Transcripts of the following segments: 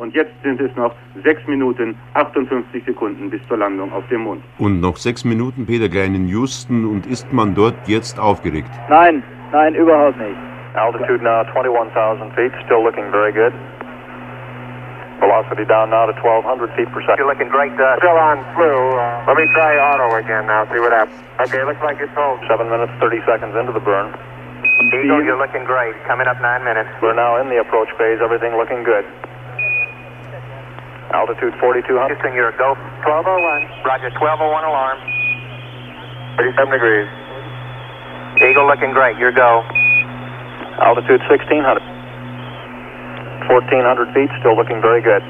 Und jetzt sind es noch 6 Minuten 58 Sekunden bis zur Landung auf dem Mond. Und noch 6 Minuten, Peter Klein in Houston. Und ist man dort jetzt aufgeregt? Nein, nein, überhaupt nicht. Altitude now 21,000 feet, still looking very good. Velocity down now to 1,200 feet per second. You're looking great. Uh, still on flu. Uh, let me try auto again now, see what happens. Okay, looks like it's home. 7 minutes, 30 seconds into the burn. Eagle, you're looking great. Coming up 9 minutes. We're now in the approach phase, everything looking good. Altitude 4,200. Houston, you're a go. 1201. Roger, 1201 alarm. 37 degrees. Eagle looking great. Your go. Altitude 1,600. 1,400 feet, still looking very good.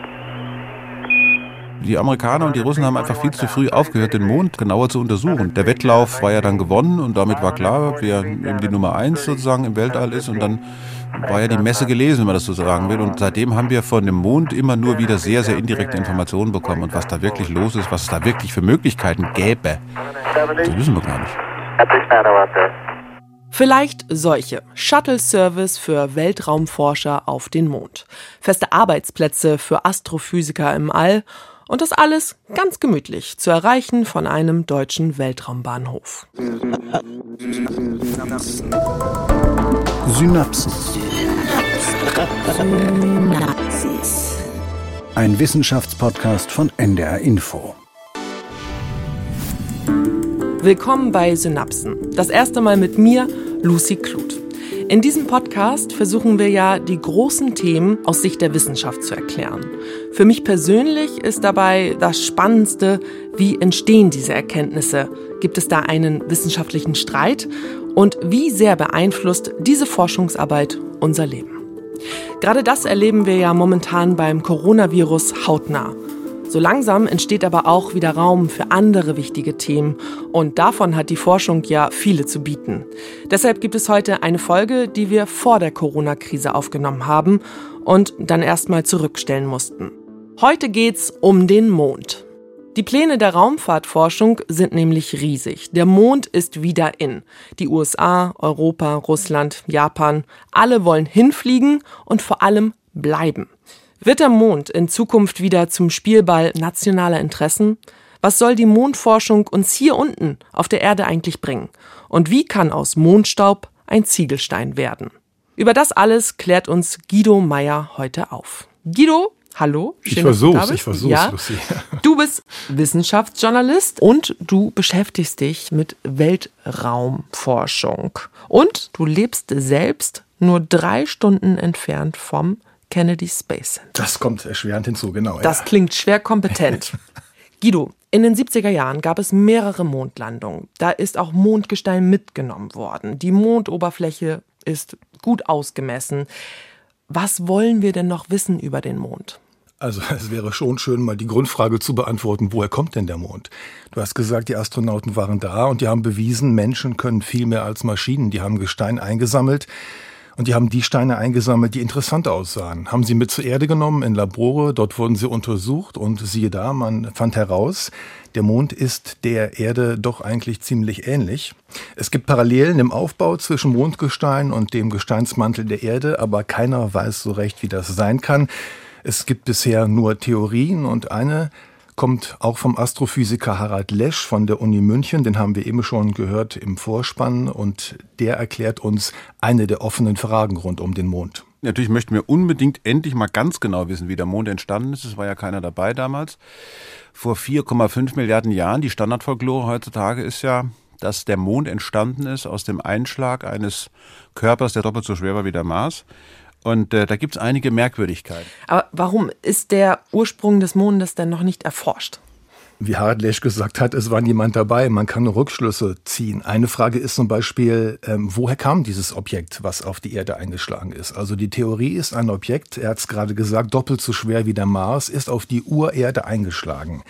Die Amerikaner und die Russen haben einfach viel zu früh aufgehört, den Mond genauer zu untersuchen. Der Wettlauf war ja dann gewonnen und damit war klar, wer eben die Nummer eins sozusagen im Weltall ist und dann war ja die Messe gelesen, wenn man das so sagen will. Und seitdem haben wir von dem Mond immer nur wieder sehr, sehr indirekte Informationen bekommen. Und was da wirklich los ist, was es da wirklich für Möglichkeiten gäbe, das wissen wir gar nicht. Vielleicht solche. Shuttle-Service für Weltraumforscher auf den Mond. Feste Arbeitsplätze für Astrophysiker im All. Und das alles ganz gemütlich zu erreichen von einem deutschen Weltraumbahnhof. Synapsen. Ein Wissenschaftspodcast von NDR Info. Willkommen bei Synapsen. Das erste Mal mit mir, Lucy Kluth. In diesem Podcast versuchen wir ja, die großen Themen aus Sicht der Wissenschaft zu erklären. Für mich persönlich ist dabei das Spannendste, wie entstehen diese Erkenntnisse? Gibt es da einen wissenschaftlichen Streit? Und wie sehr beeinflusst diese Forschungsarbeit unser Leben? Gerade das erleben wir ja momentan beim Coronavirus hautnah. So langsam entsteht aber auch wieder Raum für andere wichtige Themen und davon hat die Forschung ja viele zu bieten. Deshalb gibt es heute eine Folge, die wir vor der Corona-Krise aufgenommen haben und dann erstmal zurückstellen mussten. Heute geht's um den Mond. Die Pläne der Raumfahrtforschung sind nämlich riesig. Der Mond ist wieder in. Die USA, Europa, Russland, Japan, alle wollen hinfliegen und vor allem bleiben. Wird der Mond in Zukunft wieder zum Spielball nationaler Interessen? Was soll die Mondforschung uns hier unten auf der Erde eigentlich bringen? Und wie kann aus Mondstaub ein Ziegelstein werden? Über das alles klärt uns Guido Meyer heute auf. Guido, hallo. Schön, ich versuch's, ich versuch's, ja. Lucy. Du bist Wissenschaftsjournalist und du beschäftigst dich mit Weltraumforschung. Und du lebst selbst nur drei Stunden entfernt vom Kennedy Space Center. Das kommt erschwerend hinzu, genau. Das ja. klingt schwer kompetent. Guido, in den 70er Jahren gab es mehrere Mondlandungen. Da ist auch Mondgestein mitgenommen worden. Die Mondoberfläche ist gut ausgemessen. Was wollen wir denn noch wissen über den Mond? Also es wäre schon schön, mal die Grundfrage zu beantworten, woher kommt denn der Mond? Du hast gesagt, die Astronauten waren da und die haben bewiesen, Menschen können viel mehr als Maschinen. Die haben Gestein eingesammelt. Und die haben die Steine eingesammelt, die interessant aussahen. Haben sie mit zur Erde genommen in Labore, dort wurden sie untersucht und siehe da, man fand heraus, der Mond ist der Erde doch eigentlich ziemlich ähnlich. Es gibt Parallelen im Aufbau zwischen Mondgestein und dem Gesteinsmantel der Erde, aber keiner weiß so recht, wie das sein kann. Es gibt bisher nur Theorien und eine kommt auch vom Astrophysiker Harald Lesch von der Uni München. Den haben wir eben schon gehört im Vorspann und der erklärt uns eine der offenen Fragen rund um den Mond. Natürlich möchten wir unbedingt endlich mal ganz genau wissen, wie der Mond entstanden ist. Es war ja keiner dabei damals. Vor 4,5 Milliarden Jahren. Die Standardfolklore heutzutage ist ja, dass der Mond entstanden ist aus dem Einschlag eines Körpers, der doppelt so schwer war wie der Mars. Und äh, da gibt es einige Merkwürdigkeiten. Aber warum ist der Ursprung des Mondes denn noch nicht erforscht? Wie Harald Lesch gesagt hat, es war niemand dabei. Man kann Rückschlüsse ziehen. Eine Frage ist zum Beispiel, ähm, woher kam dieses Objekt, was auf die Erde eingeschlagen ist? Also die Theorie ist, ein Objekt, er hat es gerade gesagt, doppelt so schwer wie der Mars, ist auf die Urerde eingeschlagen.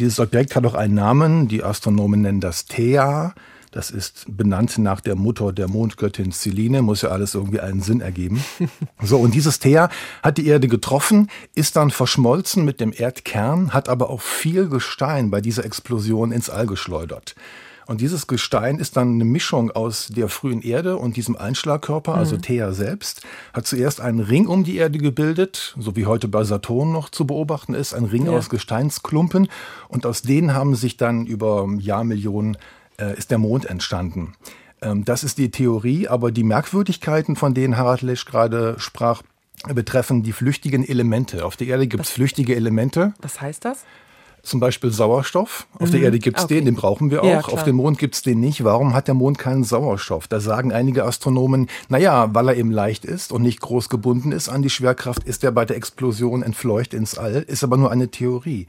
Dieses Objekt hat auch einen Namen. Die Astronomen nennen das Thea. Das ist benannt nach der Mutter der Mondgöttin Celine, muss ja alles irgendwie einen Sinn ergeben. So, und dieses Teer hat die Erde getroffen, ist dann verschmolzen mit dem Erdkern, hat aber auch viel Gestein bei dieser Explosion ins All geschleudert. Und dieses Gestein ist dann eine Mischung aus der frühen Erde und diesem Einschlagkörper, also mhm. Thea selbst, hat zuerst einen Ring um die Erde gebildet, so wie heute bei Saturn noch zu beobachten ist, ein Ring ja. aus Gesteinsklumpen. Und aus denen haben sich dann über Jahrmillionen äh, ist der Mond entstanden. Ähm, das ist die Theorie, aber die Merkwürdigkeiten, von denen Harald Lesch gerade sprach, betreffen die flüchtigen Elemente. Auf der Erde gibt es flüchtige Elemente. Was heißt das? Zum Beispiel Sauerstoff. Auf mhm. der Erde gibt es okay. den, den brauchen wir auch. Ja, Auf dem Mond gibt es den nicht. Warum hat der Mond keinen Sauerstoff? Da sagen einige Astronomen, naja, weil er eben leicht ist und nicht groß gebunden ist an die Schwerkraft, ist er bei der Explosion entfleucht ins All. Ist aber nur eine Theorie.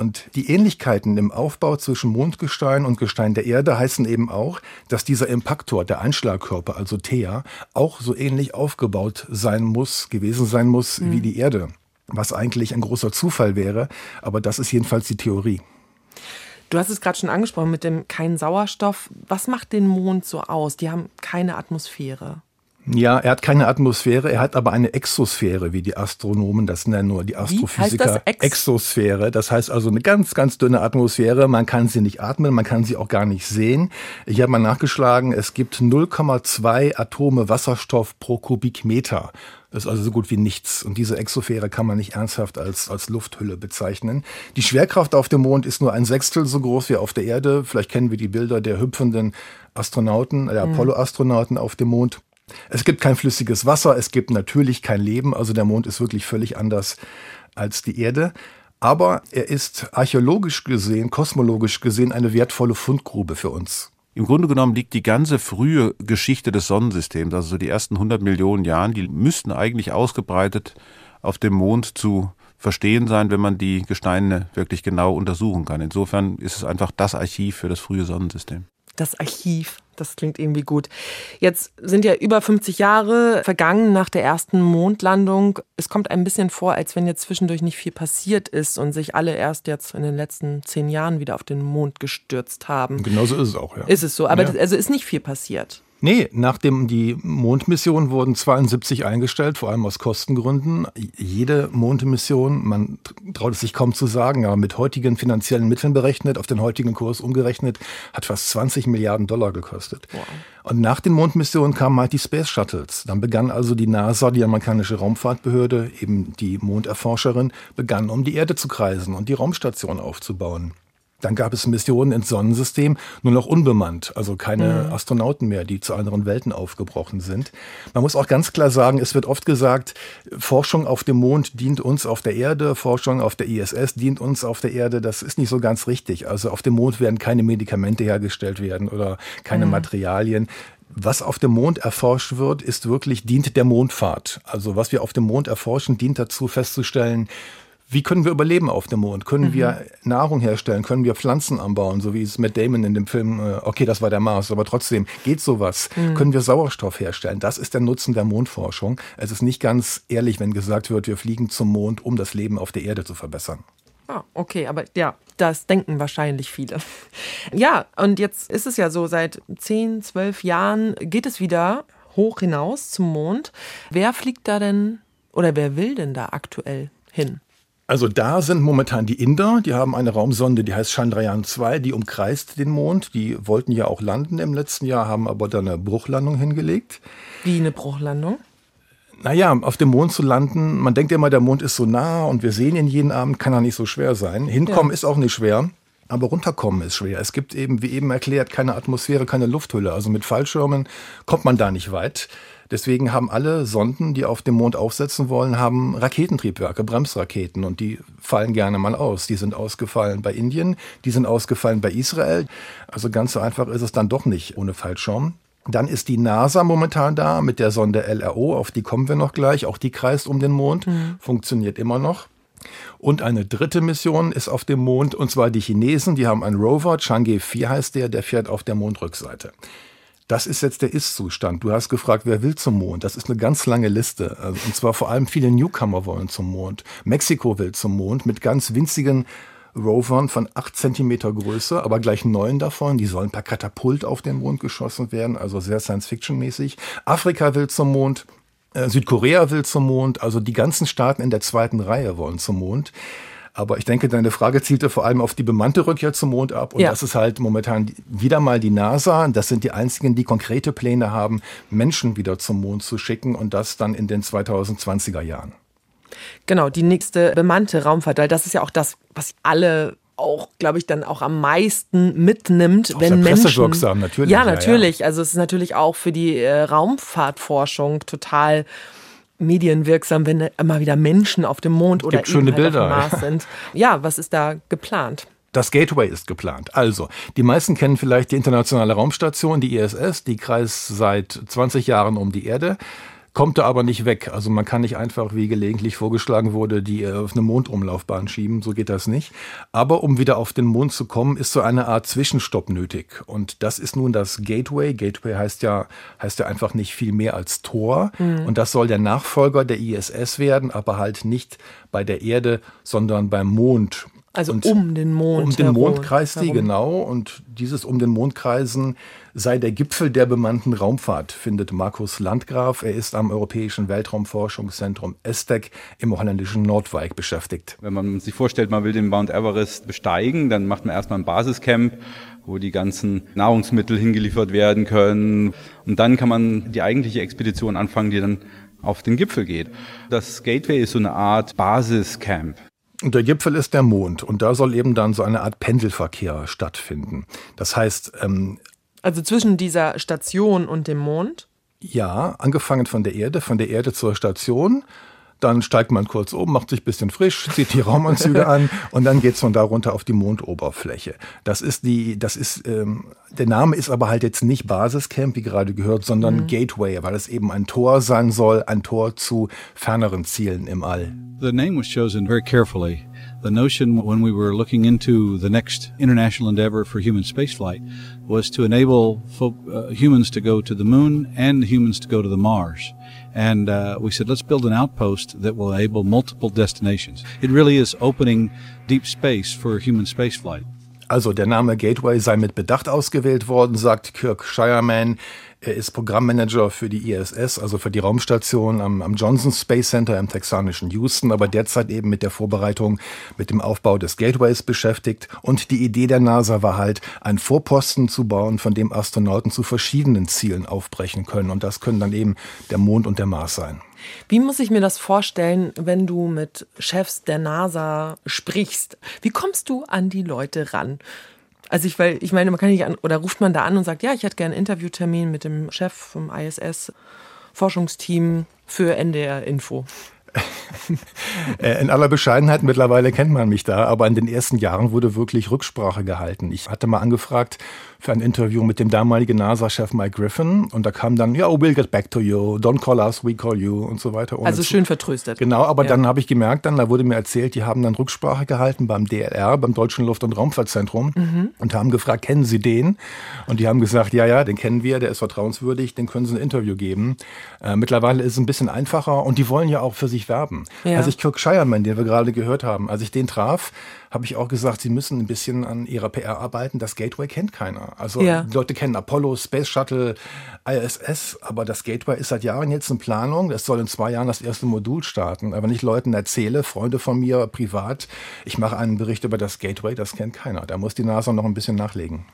Und die Ähnlichkeiten im Aufbau zwischen Mondgestein und Gestein der Erde heißen eben auch, dass dieser Impaktor, der Einschlagkörper, also Thea, auch so ähnlich aufgebaut sein muss, gewesen sein muss mhm. wie die Erde. Was eigentlich ein großer Zufall wäre, aber das ist jedenfalls die Theorie. Du hast es gerade schon angesprochen mit dem kein Sauerstoff. Was macht den Mond so aus? Die haben keine Atmosphäre. Ja, er hat keine Atmosphäre, er hat aber eine Exosphäre, wie die Astronomen das nennen, nur die Astrophysiker. Das Ex Exosphäre, das heißt also eine ganz, ganz dünne Atmosphäre. Man kann sie nicht atmen, man kann sie auch gar nicht sehen. Ich habe mal nachgeschlagen, es gibt 0,2 Atome Wasserstoff pro Kubikmeter. Das ist also so gut wie nichts. Und diese Exosphäre kann man nicht ernsthaft als, als Lufthülle bezeichnen. Die Schwerkraft auf dem Mond ist nur ein Sechstel so groß wie auf der Erde. Vielleicht kennen wir die Bilder der hüpfenden Astronauten, der mhm. Apollo-Astronauten auf dem Mond. Es gibt kein flüssiges Wasser, es gibt natürlich kein Leben, also der Mond ist wirklich völlig anders als die Erde. Aber er ist archäologisch gesehen, kosmologisch gesehen eine wertvolle Fundgrube für uns. Im Grunde genommen liegt die ganze frühe Geschichte des Sonnensystems, also so die ersten 100 Millionen Jahren, die müssten eigentlich ausgebreitet auf dem Mond zu verstehen sein, wenn man die Gesteine wirklich genau untersuchen kann. Insofern ist es einfach das Archiv für das frühe Sonnensystem. Das Archiv. Das klingt irgendwie gut. Jetzt sind ja über 50 Jahre vergangen nach der ersten Mondlandung. Es kommt ein bisschen vor, als wenn jetzt zwischendurch nicht viel passiert ist und sich alle erst jetzt in den letzten zehn Jahren wieder auf den Mond gestürzt haben. Genauso ist es auch, ja. Ist es so, aber ja. also ist nicht viel passiert. Nee, nachdem die Mondmission wurden 72 eingestellt, vor allem aus Kostengründen. Jede Mondmission, man traut es sich kaum zu sagen, aber mit heutigen finanziellen Mitteln berechnet, auf den heutigen Kurs umgerechnet, hat fast 20 Milliarden Dollar gekostet. Wow. Und nach den Mondmissionen kamen halt die Space Shuttles. Dann begann also die NASA, die amerikanische Raumfahrtbehörde, eben die Monderforscherin, begann um die Erde zu kreisen und die Raumstation aufzubauen. Dann gab es Missionen ins Sonnensystem, nur noch unbemannt, also keine mhm. Astronauten mehr, die zu anderen Welten aufgebrochen sind. Man muss auch ganz klar sagen, es wird oft gesagt, Forschung auf dem Mond dient uns auf der Erde, Forschung auf der ISS dient uns auf der Erde. Das ist nicht so ganz richtig. Also auf dem Mond werden keine Medikamente hergestellt werden oder keine mhm. Materialien. Was auf dem Mond erforscht wird, ist wirklich, dient der Mondfahrt. Also was wir auf dem Mond erforschen, dient dazu festzustellen, wie können wir überleben auf dem Mond? Können mhm. wir Nahrung herstellen? Können wir Pflanzen anbauen? So wie es mit Damon in dem Film, äh, okay, das war der Mars, aber trotzdem, geht sowas? Mhm. Können wir Sauerstoff herstellen? Das ist der Nutzen der Mondforschung. Es ist nicht ganz ehrlich, wenn gesagt wird, wir fliegen zum Mond, um das Leben auf der Erde zu verbessern. Ah, okay, aber ja, das denken wahrscheinlich viele. Ja, und jetzt ist es ja so, seit 10, 12 Jahren geht es wieder hoch hinaus zum Mond. Wer fliegt da denn oder wer will denn da aktuell hin? Also da sind momentan die Inder, die haben eine Raumsonde, die heißt Chandrayaan 2, die umkreist den Mond. Die wollten ja auch landen im letzten Jahr, haben aber dann eine Bruchlandung hingelegt. Wie eine Bruchlandung? Naja, auf dem Mond zu landen, man denkt immer, der Mond ist so nah und wir sehen ihn jeden Abend, kann er nicht so schwer sein. Hinkommen ja. ist auch nicht schwer. Aber runterkommen ist schwer. Es gibt eben, wie eben erklärt, keine Atmosphäre, keine Lufthülle. Also mit Fallschirmen kommt man da nicht weit. Deswegen haben alle Sonden, die auf dem Mond aufsetzen wollen, haben Raketentriebwerke, Bremsraketen und die fallen gerne mal aus. Die sind ausgefallen bei Indien, die sind ausgefallen bei Israel. Also ganz so einfach ist es dann doch nicht ohne Fallschirm. Dann ist die NASA momentan da mit der Sonde LRO, auf die kommen wir noch gleich. Auch die kreist um den Mond, mhm. funktioniert immer noch. Und eine dritte Mission ist auf dem Mond, und zwar die Chinesen. Die haben einen Rover, Chang'e 4 heißt der, der fährt auf der Mondrückseite. Das ist jetzt der Ist-Zustand. Du hast gefragt, wer will zum Mond? Das ist eine ganz lange Liste. Also, und zwar vor allem viele Newcomer wollen zum Mond. Mexiko will zum Mond mit ganz winzigen Rovern von acht Zentimeter Größe, aber gleich neun davon. Die sollen per Katapult auf den Mond geschossen werden, also sehr Science-Fiction-mäßig. Afrika will zum Mond. Äh, Südkorea will zum Mond. Also die ganzen Staaten in der zweiten Reihe wollen zum Mond. Aber ich denke, deine Frage zielte vor allem auf die bemannte Rückkehr zum Mond ab. Und Ja. das ist halt momentan wieder mal die NASA. Das sind die einzigen, die konkrete Pläne haben, Menschen wieder zum Mond zu schicken und das dann in den 2020er Jahren. Genau, die nächste bemannte Raumfahrt, weil das ist ja auch das, was alle auch, glaube ich, dann auch am meisten mitnimmt, Auch wenn Menschen. pressewirksam, natürlich, Ja, ja, ja. natürlich. Also es ist natürlich auch für die äh, Raumfahrtforschung total medienwirksam, wenn immer wieder Menschen auf dem Mond oder eben halt Bilder. auf dem Mars sind. Ja, was ist da geplant? Das Gateway ist geplant. Also, die meisten kennen vielleicht die internationale Raumstation, die ISS, die kreist seit 20 Jahren um die Erde, kommt da aber nicht weg. Also man kann nicht einfach, wie gelegentlich vorgeschlagen wurde, die äh, auf eine Mondumlaufbahn schieben, so geht das nicht. Aber um wieder auf den Mond zu kommen, ist so eine Art Zwischenstopp nötig. Und das ist nun das Gateway. Gateway heißt ja, heißt ja einfach nicht viel mehr als Tor. Und das soll der Nachfolger der ISS werden, aber halt nicht bei der Erde, sondern beim Mond. Also Und um den Mond. um den herum- Mond kreist die, herum. genau. Und dieses um den Mond kreisen sei der Gipfel der bemannten Raumfahrt, findet Markus Landgraf. Er ist am Europäischen Weltraumforschungszentrum ESTEC im holländischen Nordwijk beschäftigt. Wenn man sich vorstellt, man will den Mount Everest besteigen, dann macht man erstmal ein Basiscamp, wo die ganzen Nahrungsmittel hingeliefert werden können. Und dann kann man die eigentliche Expedition anfangen, die dann auf den Gipfel geht. Das Gateway ist so eine Art Basiscamp. Und der Gipfel ist der Mond. Und da soll eben dann so eine Art Pendelverkehr stattfinden. Das heißt, ähm, Also zwischen dieser Station und dem Mond. Ja, angefangen von der Erde, von der Erde zur Station. Dann steigt man kurz oben, macht sich ein bisschen frisch, zieht die Raumanzüge an und dann geht's von da runter auf die Mondoberfläche. Das ist die, das ist, ähm, der Name ist aber halt jetzt nicht Basiscamp, wie gerade gehört, sondern Gateway, weil es eben ein Tor sein soll, ein Tor zu ferneren Zielen im All. The name was chosen very carefully. The notion when we were looking into the next international endeavor for human spaceflight was to enable folk, uh, humans to go to the moon and humans to go to the Mars. And uh, we said, let's build an outpost that will enable multiple destinations. It really is opening deep space for human spaceflight. Also der Name Gateway sei mit Bedacht ausgewählt worden, sagt Kirk Shireman. Er ist Programmmanager für die ISS, also für die Raumstation am, am Johnson Space Center im texanischen Houston, aber derzeit eben mit der Vorbereitung, mit dem Aufbau des Gateways beschäftigt. Und die Idee der NASA war halt, einen Vorposten zu bauen, von dem Astronauten zu verschiedenen Zielen aufbrechen können. Und das können dann eben der Mond und der Mars sein. Wie muss ich mir das vorstellen, wenn du mit Chefs der NASA sprichst? Wie kommst du an die Leute ran? Also ich, weil, ich meine, man kann nicht an, oder ruft man da an und sagt, ja, ich hätte gerne einen Interviewtermin mit dem Chef vom ISS Forschungsteam für NDR Info. Äh, In aller Bescheidenheit, mittlerweile kennt man mich da, aber in den ersten Jahren wurde wirklich Rücksprache gehalten. Ich hatte mal angefragt für ein Interview mit dem damaligen NASA-Chef Mike Griffin und da kam dann, ja, we'll get back to you, don't call us, we call you und so weiter. Also schön vertröstet. Genau, aber Ja. dann habe ich gemerkt, dann, da wurde mir erzählt, die haben dann Rücksprache gehalten beim DLR, beim Deutschen Luft- und Raumfahrtzentrum Mhm. und haben gefragt, kennen Sie den? Und die haben gesagt, ja, ja, den kennen wir, der ist vertrauenswürdig, den können Sie ein Interview geben. Äh, mittlerweile ist es ein bisschen einfacher und die wollen ja auch für sich werben. Ja. Als ich Kirk Shireman, den wir gerade gehört haben, als ich den traf, habe ich auch gesagt, sie müssen ein bisschen an ihrer PR arbeiten. Das Gateway kennt keiner. Also Ja. die Leute kennen Apollo, Space Shuttle, ISS, aber das Gateway ist seit Jahren jetzt in Planung. Es soll in zwei Jahren das erste Modul starten. Aber wenn ich Leuten erzähle, Freunde von mir privat, ich mache einen Bericht über das Gateway, das kennt keiner. Da muss die NASA noch ein bisschen nachlegen.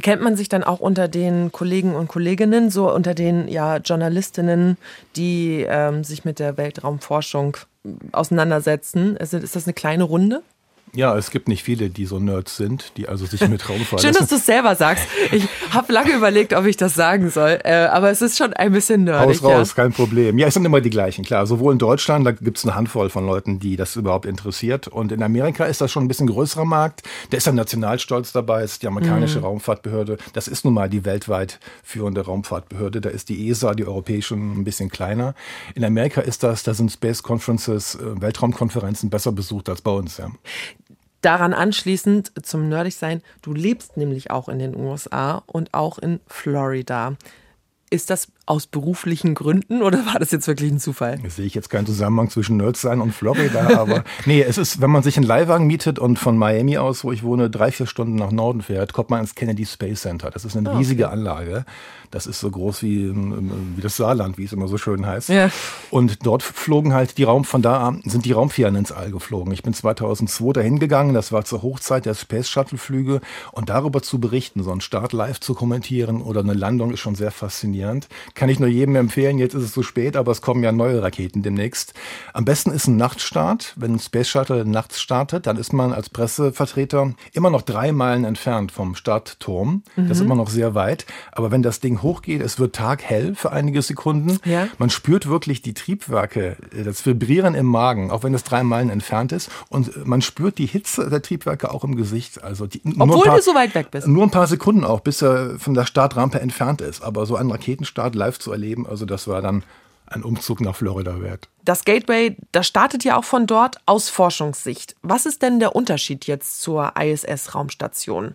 Kennt man sich dann auch unter den Kollegen und Kolleginnen, so unter den ja, Journalistinnen, die ähm, sich mit der Weltraumforschung auseinandersetzen? Ist, ist das eine kleine Runde? Ja, es gibt nicht viele, die so Nerds sind, die also sich mit Raumfahrt. Schön, dass du es selber sagst. Ich habe lange überlegt, ob ich das sagen soll, äh, aber es ist schon ein bisschen nerdig. Haus raus, ja. kein Problem. Ja, es sind immer die gleichen, klar. Sowohl in Deutschland, da gibt es eine Handvoll von Leuten, die das überhaupt interessiert. Und in Amerika ist das schon ein bisschen größerer Markt. Da ist ein Nationalstolz dabei, ist die amerikanische Mhm. Raumfahrtbehörde. Das ist nun mal die weltweit führende Raumfahrtbehörde. Da ist die ESA, die europäische, ein bisschen kleiner. In Amerika ist das, da sind Space Conferences, äh, Weltraumkonferenzen besser besucht als bei uns, ja. Daran anschließend zum Nerdigsein, du lebst nämlich auch in den USA und auch in Florida. Ist das aus beruflichen Gründen oder war das jetzt wirklich ein Zufall? Das sehe ich jetzt keinen Zusammenhang zwischen Nerdsein und Florida, aber nee, es ist, wenn man sich einen Leihwagen mietet und von Miami aus, wo ich wohne, drei, vier Stunden nach Norden fährt, kommt man ins Kennedy Space Center. Das ist eine Ah, riesige okay. Anlage. Das ist so groß wie, ähm, wie das Saarland, wie es immer so schön heißt. Ja. Und dort flogen halt die Raum, von da an sind die Raumfähren ins All geflogen. Ich bin 2002 dahin gegangen, das war zur Hochzeit der Space Shuttle Flüge und darüber zu berichten, so einen Start live zu kommentieren oder eine Landung ist schon sehr faszinierend. Kann ich nur jedem empfehlen, jetzt ist es zu spät, aber es kommen ja neue Raketen demnächst. Am besten ist ein Nachtstart. Wenn ein Space Shuttle nachts startet, dann ist man als Pressevertreter immer noch drei Meilen entfernt vom Startturm. Das ist Mhm. immer noch sehr weit. Aber wenn das Ding hochgeht, es wird taghell für einige Sekunden. Ja. Man spürt wirklich die Triebwerke, äh, das Vibrieren im Magen, auch wenn es drei Meilen entfernt ist. Und äh, man spürt die Hitze der Triebwerke auch im Gesicht. Also die, ein Obwohl paar, du so weit weg bist. Nur ein paar Sekunden auch, bis er von der Startrampe entfernt ist. Aber so einen Raketenstart live zu erleben, also das war dann ein Umzug nach Florida wert. Das Gateway, das startet ja auch von dort aus Forschungssicht. Was ist denn der Unterschied jetzt zur ISS-Raumstation?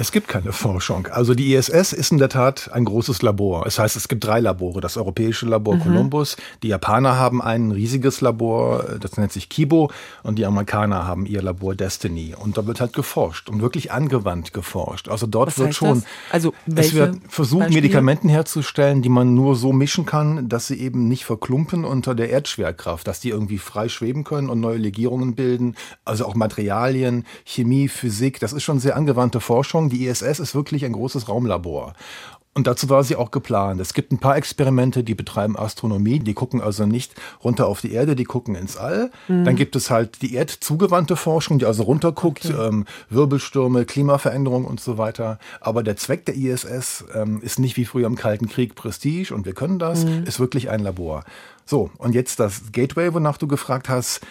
Es gibt keine Forschung. Also die ISS ist in der Tat ein großes Labor. Es heißt, es gibt drei Labore. Das europäische Labor Mhm. Columbus, die Japaner haben ein riesiges Labor, das nennt sich Kibo, und die Amerikaner haben ihr Labor Destiny. Und da wird halt geforscht und wirklich angewandt geforscht. Also dort Was wird schon, das? Also es wird versucht, Beispiele? Medikamenten herzustellen, die man nur so mischen kann, dass sie eben nicht verklumpen unter der Erdschwerkraft, dass die irgendwie frei schweben können und neue Legierungen bilden. Also auch Materialien, Chemie, Physik, das ist schon sehr angewandte Forschung. Die ISS ist wirklich ein großes Raumlabor. Und dazu war sie auch geplant. Es gibt ein paar Experimente, die betreiben Astronomie. Die gucken also nicht runter auf die Erde, die gucken ins All. Mhm. Dann gibt es halt die erdzugewandte Forschung, die also runterguckt, ähm, Wirbelstürme, Klimaveränderung und so weiter. Aber der Zweck der ISS ähm, ist nicht wie früher im Kalten Krieg Prestige und wir können das, Mhm. ist wirklich ein Labor. So, und jetzt das Gateway, wonach du gefragt hast,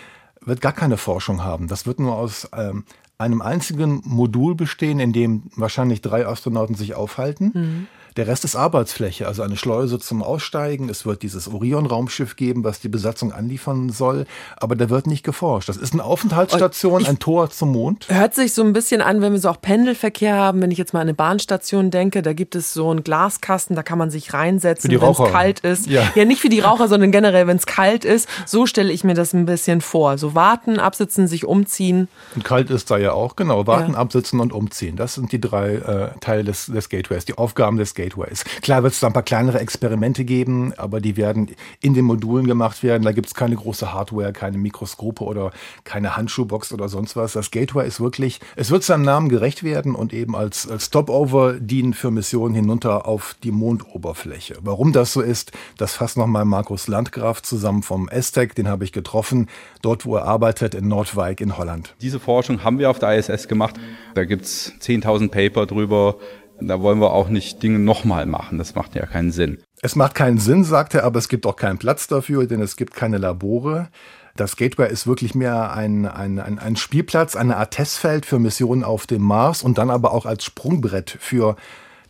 wird gar keine Forschung haben. Das wird nur aus ähm, einem einzigen Modul bestehen, in dem wahrscheinlich drei Astronauten sich aufhalten. Der Rest ist Arbeitsfläche, also eine Schleuse zum Aussteigen. Es wird dieses Orion-Raumschiff geben, was die Besatzung anliefern soll. Aber da wird nicht geforscht. Das ist eine Aufenthaltsstation, ein Tor zum Mond. Hört sich so ein bisschen an, wenn wir so auch Pendelverkehr haben. Wenn ich jetzt mal an eine Bahnstation denke, da gibt es so einen Glaskasten, da kann man sich reinsetzen, wenn es kalt ist. Ja. ja, nicht für die Raucher, sondern generell, wenn es kalt ist. So stelle ich mir das ein bisschen vor. So warten, absitzen, sich umziehen. Und kalt ist da ja auch, genau. Warten, Ja. absitzen und umziehen. Das sind die drei äh, Teile des, des Gateways, die Aufgaben des Gateways. Klar wird es da ein paar kleinere Experimente geben, aber die werden in den Modulen gemacht werden. Da gibt es keine große Hardware, keine Mikroskope oder keine Handschuhbox oder sonst was. Das Gateway ist wirklich, es wird seinem Namen gerecht werden und eben als, als Stopover dienen für Missionen hinunter auf die Mondoberfläche. Warum das so ist, das fasst nochmal Markus Landgraf zusammen vom ESTEC, den habe ich getroffen, dort wo er arbeitet in Nordwijk in Holland. Diese Forschung haben wir auf der ISS gemacht. Da gibt's 10.000 Paper drüber. Da wollen wir auch nicht Dinge nochmal machen. Das macht ja keinen Sinn. Es macht keinen Sinn, sagt er, aber es gibt auch keinen Platz dafür, denn es gibt keine Labore. Das Gateway ist wirklich mehr ein, ein, ein, ein Spielplatz, eine Art Testfeld für Missionen auf dem Mars und dann aber auch als Sprungbrett für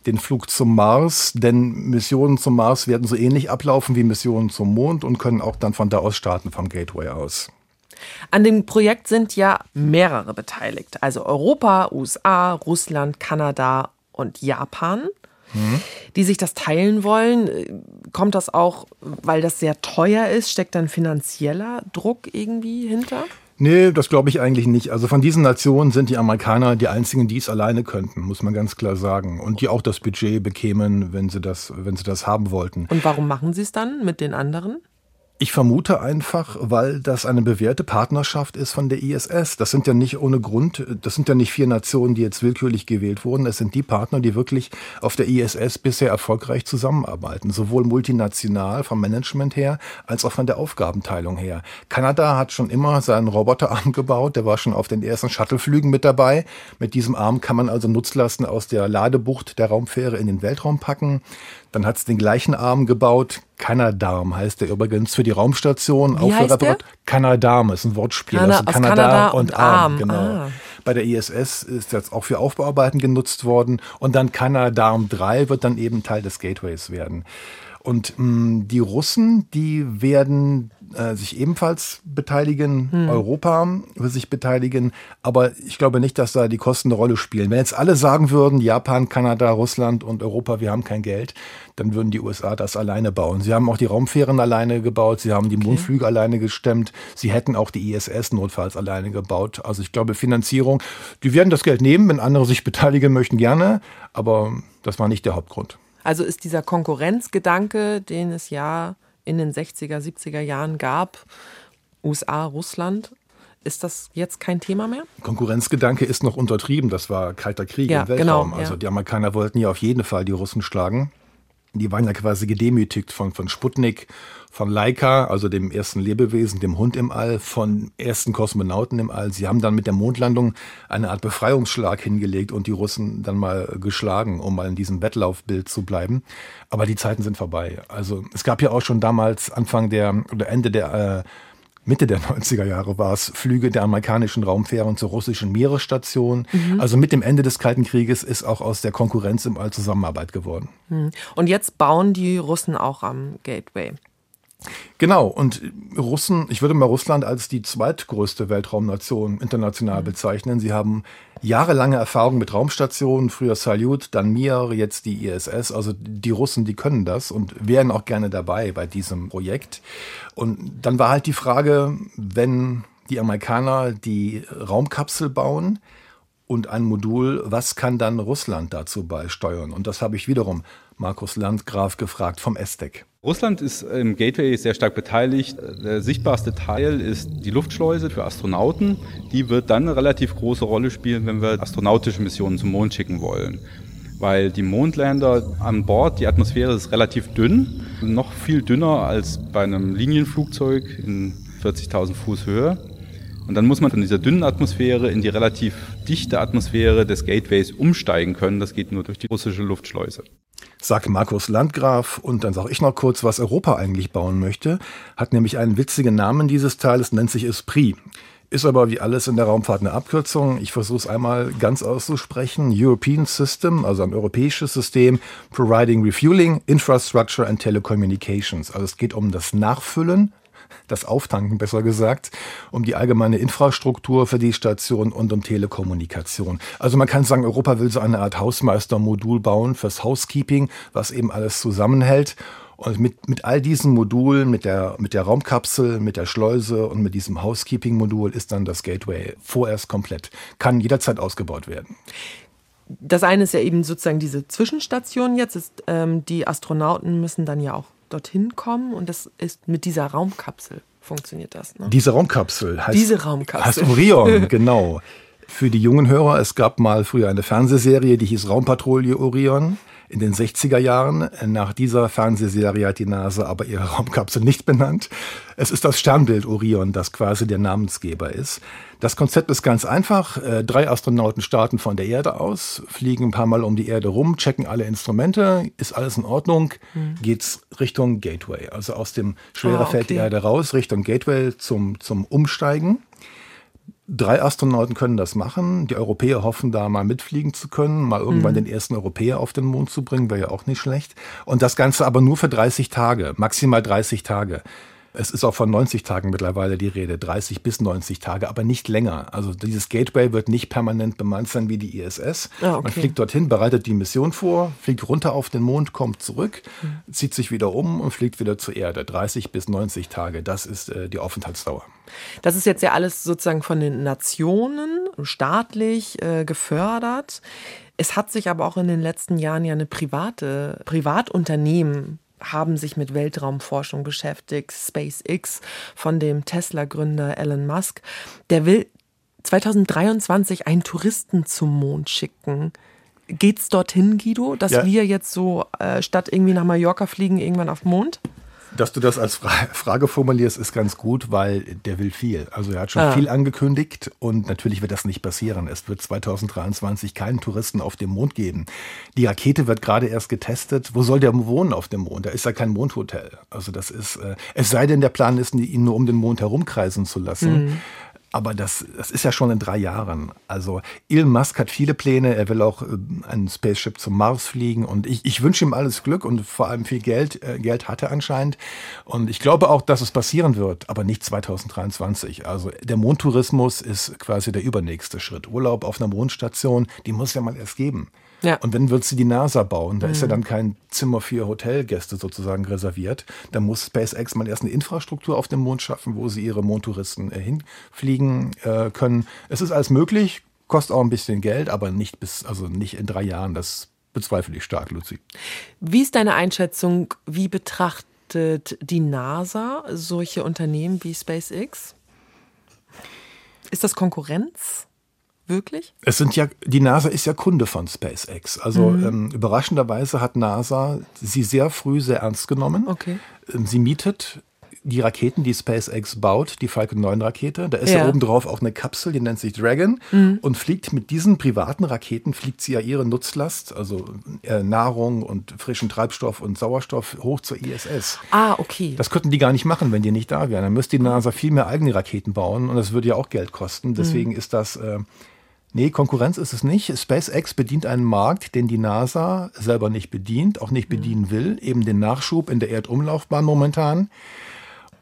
den Flug zum Mars, denn Missionen zum Mars werden so ähnlich ablaufen wie Missionen zum Mond und können auch dann von da aus starten, vom Gateway aus. An dem Projekt sind ja mehrere beteiligt. Also Europa, USA, Russland, Kanada und Japan. die sich das teilen wollen. Kommt das auch, weil das sehr teuer ist? Steckt dann finanzieller Druck irgendwie hinter? Nee, das glaube ich eigentlich nicht. Also von diesen Nationen sind die Amerikaner die einzigen, die es alleine könnten, muss man ganz klar sagen. Und die auch das Budget bekämen, wenn sie das, wenn sie das haben wollten. Und warum machen sie es dann mit den anderen? Ich vermute einfach, weil das eine bewährte Partnerschaft ist von der ISS. Das sind ja nicht ohne Grund, das sind ja nicht vier Nationen, die jetzt willkürlich gewählt wurden. Es sind die Partner, die wirklich auf der ISS bisher erfolgreich zusammenarbeiten. Sowohl multinational vom Management her, als auch von der Aufgabenteilung her. Kanada hat schon immer seinen Roboterarm gebaut. Der war schon auf den ersten Shuttleflügen mit dabei. Mit diesem Arm kann man also Nutzlasten aus der Ladebucht der Raumfähre in den Weltraum packen. Dann hat es den gleichen Arm gebaut. Canadarm heißt der übrigens für die Raumstation. Wie heißt der? Canadarm ist ein Wortspiel. Kana- also aus Kanada, Kanada und und Arm. Arm. Genau. Ah. Bei der ISS ist jetzt auch für Aufbauarbeiten genutzt worden. Und dann Canadarm 3 wird dann eben Teil des Gateways werden. Und mh, die Russen, die werden äh, sich ebenfalls beteiligen, hm. Europa will sich beteiligen, aber ich glaube nicht, dass da die Kosten eine Rolle spielen. Wenn jetzt alle sagen würden, Japan, Kanada, Russland und Europa, wir haben kein Geld, dann würden die USA das alleine bauen. Sie haben auch die Raumfähren alleine gebaut, sie haben die okay. Mondflüge alleine gestemmt, sie hätten auch die ISS notfalls alleine gebaut. Also ich glaube, Finanzierung, die werden das Geld nehmen, wenn andere sich beteiligen möchten, gerne, aber das war nicht der Hauptgrund. Also ist dieser Konkurrenzgedanke, den es ja in den 60er, 70er Jahren gab, USA, Russland, ist das jetzt kein Thema mehr? Konkurrenzgedanke ist noch untertrieben. Das war kalter Krieg ja, im Weltraum. Genau, also ja. die Amerikaner wollten ja auf jeden Fall die Russen schlagen. Die waren ja quasi gedemütigt von, von Sputnik, von Laika, also dem ersten Lebewesen, dem Hund im All, von ersten Kosmonauten im All. Sie haben dann mit der Mondlandung eine Art Befreiungsschlag hingelegt und die Russen dann mal geschlagen, um mal in diesem Wettlaufbild zu bleiben. Aber die Zeiten sind vorbei. Also es gab ja auch schon damals Anfang der oder Ende der äh, Mitte der 90er Jahre war es, Flüge der amerikanischen Raumfähren zur russischen Meeresstation. Mhm. Also mit dem Ende des Kalten Krieges ist auch aus der Konkurrenz im All Zusammenarbeit geworden. Mhm. Und jetzt bauen die Russen auch am Gateway. Genau, und Russen, ich würde mal Russland als die zweitgrößte Weltraumnation international mhm. bezeichnen. Sie haben jahrelange Erfahrung mit Raumstationen, früher Salyut, dann Mir, jetzt die ISS. Also die Russen, die können das und wären auch gerne dabei bei diesem Projekt. Und dann war halt die Frage, wenn die Amerikaner die Raumkapsel bauen, und ein Modul, was kann dann Russland dazu beisteuern? Und das habe ich wiederum Markus Landgraf gefragt vom ESTEC. Russland ist im Gateway sehr stark beteiligt. Der sichtbarste Teil ist die Luftschleuse für Astronauten. Die wird dann eine relativ große Rolle spielen, wenn wir astronautische Missionen zum Mond schicken wollen. Weil die Mondlander an Bord, die Atmosphäre ist relativ dünn, noch viel dünner als bei einem Linienflugzeug in 40.000 Fuß Höhe. Und dann muss man von dieser dünnen Atmosphäre in die relativ dichte Atmosphäre des Gateways umsteigen können. Das geht nur durch die russische Luftschleuse sagt Markus Landgraf. Und dann sage ich noch kurz, was Europa eigentlich bauen möchte. Hat nämlich einen witzigen Namen dieses Teils, nennt sich Esprit. Ist aber wie alles in der Raumfahrt eine Abkürzung. Ich versuche es einmal ganz auszusprechen. European System, also ein europäisches System, Providing Refueling, Infrastructure and Telecommunications. Also es geht um das Nachfüllen das Auftanken besser gesagt, um die allgemeine Infrastruktur für die Station und um Telekommunikation. Also man kann sagen, Europa will so eine Art Hausmeistermodul bauen fürs Housekeeping, was eben alles zusammenhält. Und mit, mit all diesen Modulen, mit der, mit der Raumkapsel, mit der Schleuse und mit diesem Housekeeping-Modul ist dann das Gateway vorerst komplett. Kann jederzeit ausgebaut werden. Das eine ist ja eben sozusagen diese Zwischenstation jetzt. Ist, ähm, die Astronauten müssen dann ja auch dorthin kommen und das ist mit dieser Raumkapsel funktioniert das. Ne? Diese Raumkapsel heißt, Diese Raumkapsel. heißt Orion, genau. Für die jungen Hörer, es gab mal früher eine Fernsehserie, die hieß Raumpatrouille Orion in den 60er Jahren. Nach dieser Fernsehserie hat die NASA aber ihre Raumkapsel nicht benannt. Es ist das Sternbild Orion, das quasi der Namensgeber ist. Das Konzept ist ganz einfach. Äh, drei Astronauten starten von der Erde aus, fliegen ein paar Mal um die Erde rum, checken alle Instrumente, ist alles in Ordnung, mhm. geht's Richtung Gateway. Also aus dem Schwerefeld ah, okay. der Erde raus, Richtung Gateway zum, zum Umsteigen. Drei Astronauten können das machen. Die Europäer hoffen, da mal mitfliegen zu können, mal irgendwann mhm. den ersten Europäer auf den Mond zu bringen, wäre ja auch nicht schlecht. Und das Ganze aber nur für 30 Tage, maximal 30 Tage. Es ist auch von 90 Tagen mittlerweile die Rede, 30 bis 90 Tage, aber nicht länger. Also dieses Gateway wird nicht permanent bemannt sein wie die ISS. Ah, okay. Man fliegt dorthin, bereitet die Mission vor, fliegt runter auf den Mond, kommt zurück, mhm. zieht sich wieder um und fliegt wieder zur Erde. 30 bis 90 Tage, das ist äh, die Aufenthaltsdauer. Das ist jetzt ja alles sozusagen von den Nationen staatlich äh, gefördert. Es hat sich aber auch in den letzten Jahren ja eine private Privatunternehmen haben sich mit Weltraumforschung beschäftigt. SpaceX von dem Tesla-Gründer Elon Musk. Der will 2023 einen Touristen zum Mond schicken. Geht's dorthin, Guido, dass ja. wir jetzt so äh, statt irgendwie nach Mallorca fliegen, irgendwann auf den Mond? Dass du das als Frage formulierst, ist ganz gut, weil der will viel. Also er hat schon ah. viel angekündigt und natürlich wird das nicht passieren. Es wird 2023 keinen Touristen auf dem Mond geben. Die Rakete wird gerade erst getestet. Wo soll der wohnen auf dem Mond? Da ist ja kein Mondhotel. Also das ist, äh, es sei denn, der Plan ist, ihn nur um den Mond herumkreisen zu lassen. Mhm. Aber das, das ist ja schon in drei Jahren. Also Elon Musk hat viele Pläne. Er will auch äh, ein Spaceship zum Mars fliegen. Und ich, ich wünsche ihm alles Glück und vor allem viel Geld. Äh, Geld hat er anscheinend. Und ich glaube auch, dass es passieren wird, aber nicht 2023. Also der Mondtourismus ist quasi der übernächste Schritt. Urlaub auf einer Mondstation, die muss ja mal erst geben. Ja. Und wenn wird sie die NASA bauen, da mhm. ist ja mhm. dann kein Zimmer für Hotelgäste sozusagen reserviert. Da muss SpaceX mal erst eine Infrastruktur auf dem Mond schaffen, wo sie ihre Mondtouristen äh, hinfliegen äh, können. Es ist alles möglich, kostet auch ein bisschen Geld, aber nicht bis, also nicht in drei Jahren. Das bezweifle ich stark, Lucy. Wie ist deine Einschätzung? Wie betrachtet die NASA solche Unternehmen wie SpaceX? Ist das Konkurrenz? Wirklich? Es sind ja, die NASA ist ja Kunde von SpaceX. Also mhm. ähm, überraschenderweise hat NASA sie sehr früh sehr ernst genommen. Okay. Ähm, sie mietet die Raketen, die SpaceX baut, die Falcon 9 Rakete. Da ist ja, ja obendrauf auch eine Kapsel, die nennt sich Dragon mhm. und fliegt mit diesen privaten Raketen, fliegt sie ja ihre Nutzlast, also äh, Nahrung und frischen Treibstoff und Sauerstoff hoch zur ISS. Ah, okay. Das könnten die gar nicht machen, wenn die nicht da wären. Dann müsste die NASA viel mehr eigene Raketen bauen und das würde ja auch Geld kosten. Deswegen mhm. ist das äh, Nee, Konkurrenz ist es nicht. SpaceX bedient einen Markt, den die NASA selber nicht bedient, auch nicht bedienen will, eben den Nachschub in der Erdumlaufbahn momentan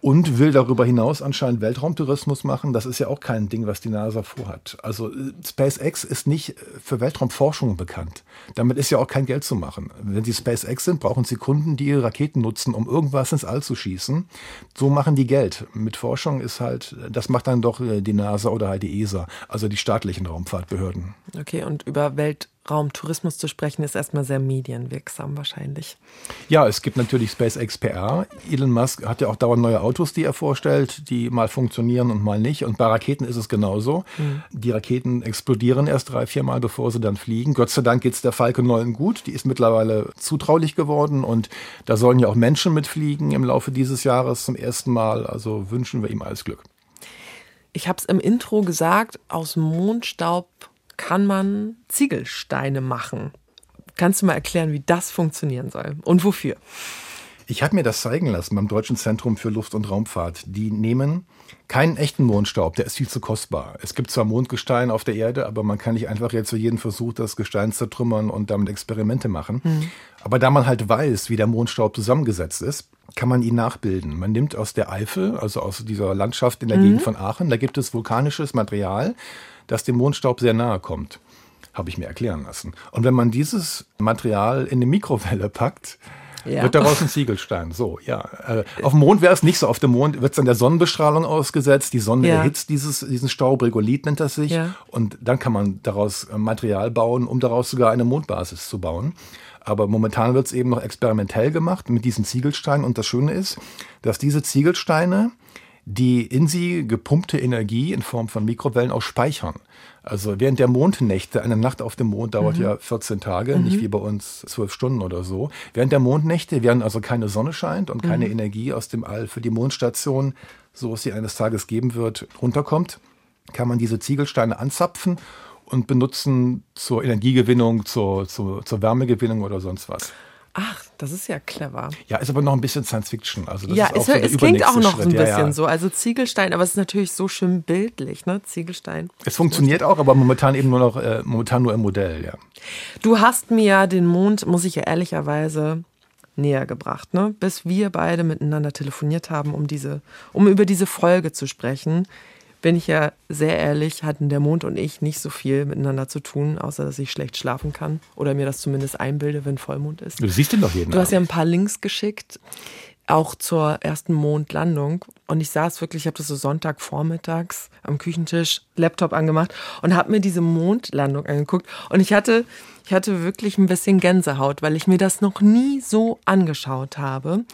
und will darüber hinaus anscheinend Weltraumtourismus machen. Das ist ja auch kein Ding, was die NASA vorhat. Also äh, SpaceX ist nicht äh, für Weltraumforschung bekannt. Damit ist ja auch kein Geld zu machen. Wenn Sie SpaceX sind, brauchen Sie Kunden, die ihre Raketen nutzen, um irgendwas ins All zu schießen. So machen die Geld. Mit Forschung ist halt, das macht dann doch äh, die NASA oder halt die ESA, also die staatlichen Raumfahrtbehörden. Okay, und über Welt Raumtourismus zu sprechen, ist erstmal sehr medienwirksam wahrscheinlich. Ja, es gibt natürlich SpaceX PR. Elon Musk hat ja auch dauernd neue Autos, die er vorstellt, die mal funktionieren und mal nicht. Und bei Raketen ist es genauso. Mhm. Die Raketen explodieren erst drei, vier Mal, bevor sie dann fliegen. Gott sei Dank geht es der Falcon 9 gut. Die ist mittlerweile zutraulich geworden und da sollen ja auch Menschen mitfliegen im Laufe dieses Jahres zum ersten Mal. Also wünschen wir ihm alles Glück. Ich habe es im Intro gesagt, aus Mondstaub kann man Ziegelsteine machen. Kannst du mal erklären, wie das funktionieren soll und wofür? Ich habe mir das zeigen lassen beim Deutschen Zentrum für Luft- und Raumfahrt. Die nehmen keinen echten Mondstaub, der ist viel zu kostbar. Es gibt zwar Mondgestein auf der Erde, aber man kann nicht einfach jetzt für jeden Versuch das Gestein zertrümmern und damit Experimente machen. Mhm. Aber da man halt weiß, wie der Mondstaub zusammengesetzt ist, kann man ihn nachbilden. Man nimmt aus der Eifel, also aus dieser Landschaft in der mhm. Gegend von Aachen, da gibt es vulkanisches Material das dem Mondstaub sehr nahe kommt. Habe ich mir erklären lassen. Und wenn man dieses Material in eine Mikrowelle packt, ja. wird daraus ein Ziegelstein. So, ja. Äh, auf dem Mond wäre es nicht so. Auf dem Mond wird es dann der Sonnenbestrahlung ausgesetzt. Die Sonne ja. erhitzt dieses, diesen Staub, Regolith nennt das sich. Ja. Und dann kann man daraus äh, Material bauen, um daraus sogar eine Mondbasis zu bauen. Aber momentan wird es eben noch experimentell gemacht mit diesen Ziegelsteinen. Und das Schöne ist, dass diese Ziegelsteine die in sie gepumpte Energie in Form von Mikrowellen auch speichern. Also während der Mondnächte, eine Nacht auf dem Mond dauert mhm. ja 14 Tage, mhm. nicht wie bei uns 12 Stunden oder so. Während der Mondnächte, während also keine Sonne scheint und keine mhm. Energie aus dem All für die Mondstation, so es sie eines Tages geben wird, runterkommt, kann man diese Ziegelsteine anzapfen und benutzen zur Energiegewinnung, zur, zur, zur Wärmegewinnung oder sonst was. Ach, das ist ja clever. Ja, ist aber noch ein bisschen Science Fiction. Also das ja, ist auch es, so es klingt auch noch Schritt. ein bisschen ja, ja. so. Also Ziegelstein, aber es ist natürlich so schön bildlich, ne? Ziegelstein. Es funktioniert auch, aber momentan eben nur noch, äh, momentan nur im Modell, ja. Du hast mir ja den Mond, muss ich ja ehrlicherweise näher gebracht, ne? Bis wir beide miteinander telefoniert haben, um diese, um über diese Folge zu sprechen bin ich ja sehr ehrlich, hatten der Mond und ich nicht so viel miteinander zu tun, außer dass ich schlecht schlafen kann oder mir das zumindest einbilde, wenn Vollmond ist. Du siehst den doch jeden Du hast ja ein paar Links geschickt, auch zur ersten Mondlandung. Und ich saß wirklich, ich habe das so Sonntagvormittags am Küchentisch, Laptop angemacht und habe mir diese Mondlandung angeguckt. Und ich hatte ich hatte wirklich ein bisschen Gänsehaut, weil ich mir das noch nie so angeschaut habe.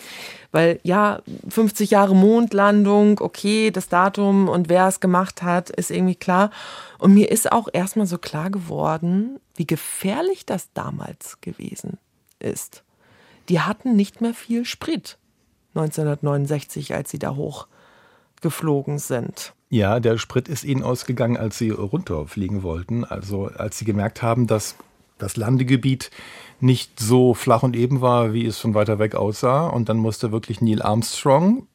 Weil ja, 50 Jahre Mondlandung, okay, das Datum und wer es gemacht hat, ist irgendwie klar. Und mir ist auch erstmal so klar geworden, wie gefährlich das damals gewesen ist. Die hatten nicht mehr viel Sprit 1969, als sie da hochgeflogen sind. Ja, der Sprit ist ihnen ausgegangen, als sie runterfliegen wollten. Also als sie gemerkt haben, dass das Landegebiet nicht so flach und eben war, wie es von weiter weg aussah. Und dann musste wirklich Neil Armstrong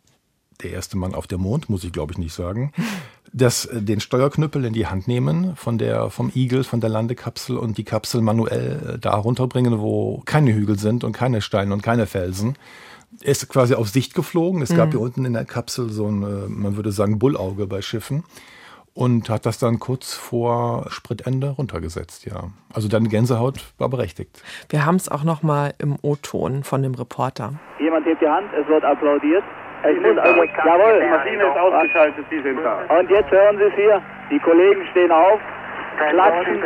der erste Mann auf dem Mond, muss ich glaube ich nicht sagen, das, äh, den Steuerknüppel in die Hand nehmen von der, vom Eagle, von der Landekapsel und die Kapsel manuell äh, da runterbringen, wo keine Hügel sind und keine Steine und keine Felsen. Er ist quasi auf Sicht geflogen. Es gab Mhm. hier unten in der Kapsel so ein, äh, man würde sagen, Bullauge bei Schiffen und hat das dann kurz vor Spritende runtergesetzt, ja. Also deine Gänsehaut war berechtigt. Wir haben es auch noch mal im O-Ton von dem Reporter. Jemand hebt die Hand, es wird applaudiert. Es muss also, jawohl. Die Maschine ist ausgeschaltet, Sie sind da. Und jetzt hören Sie es hier. Die Kollegen stehen auf, klatschen,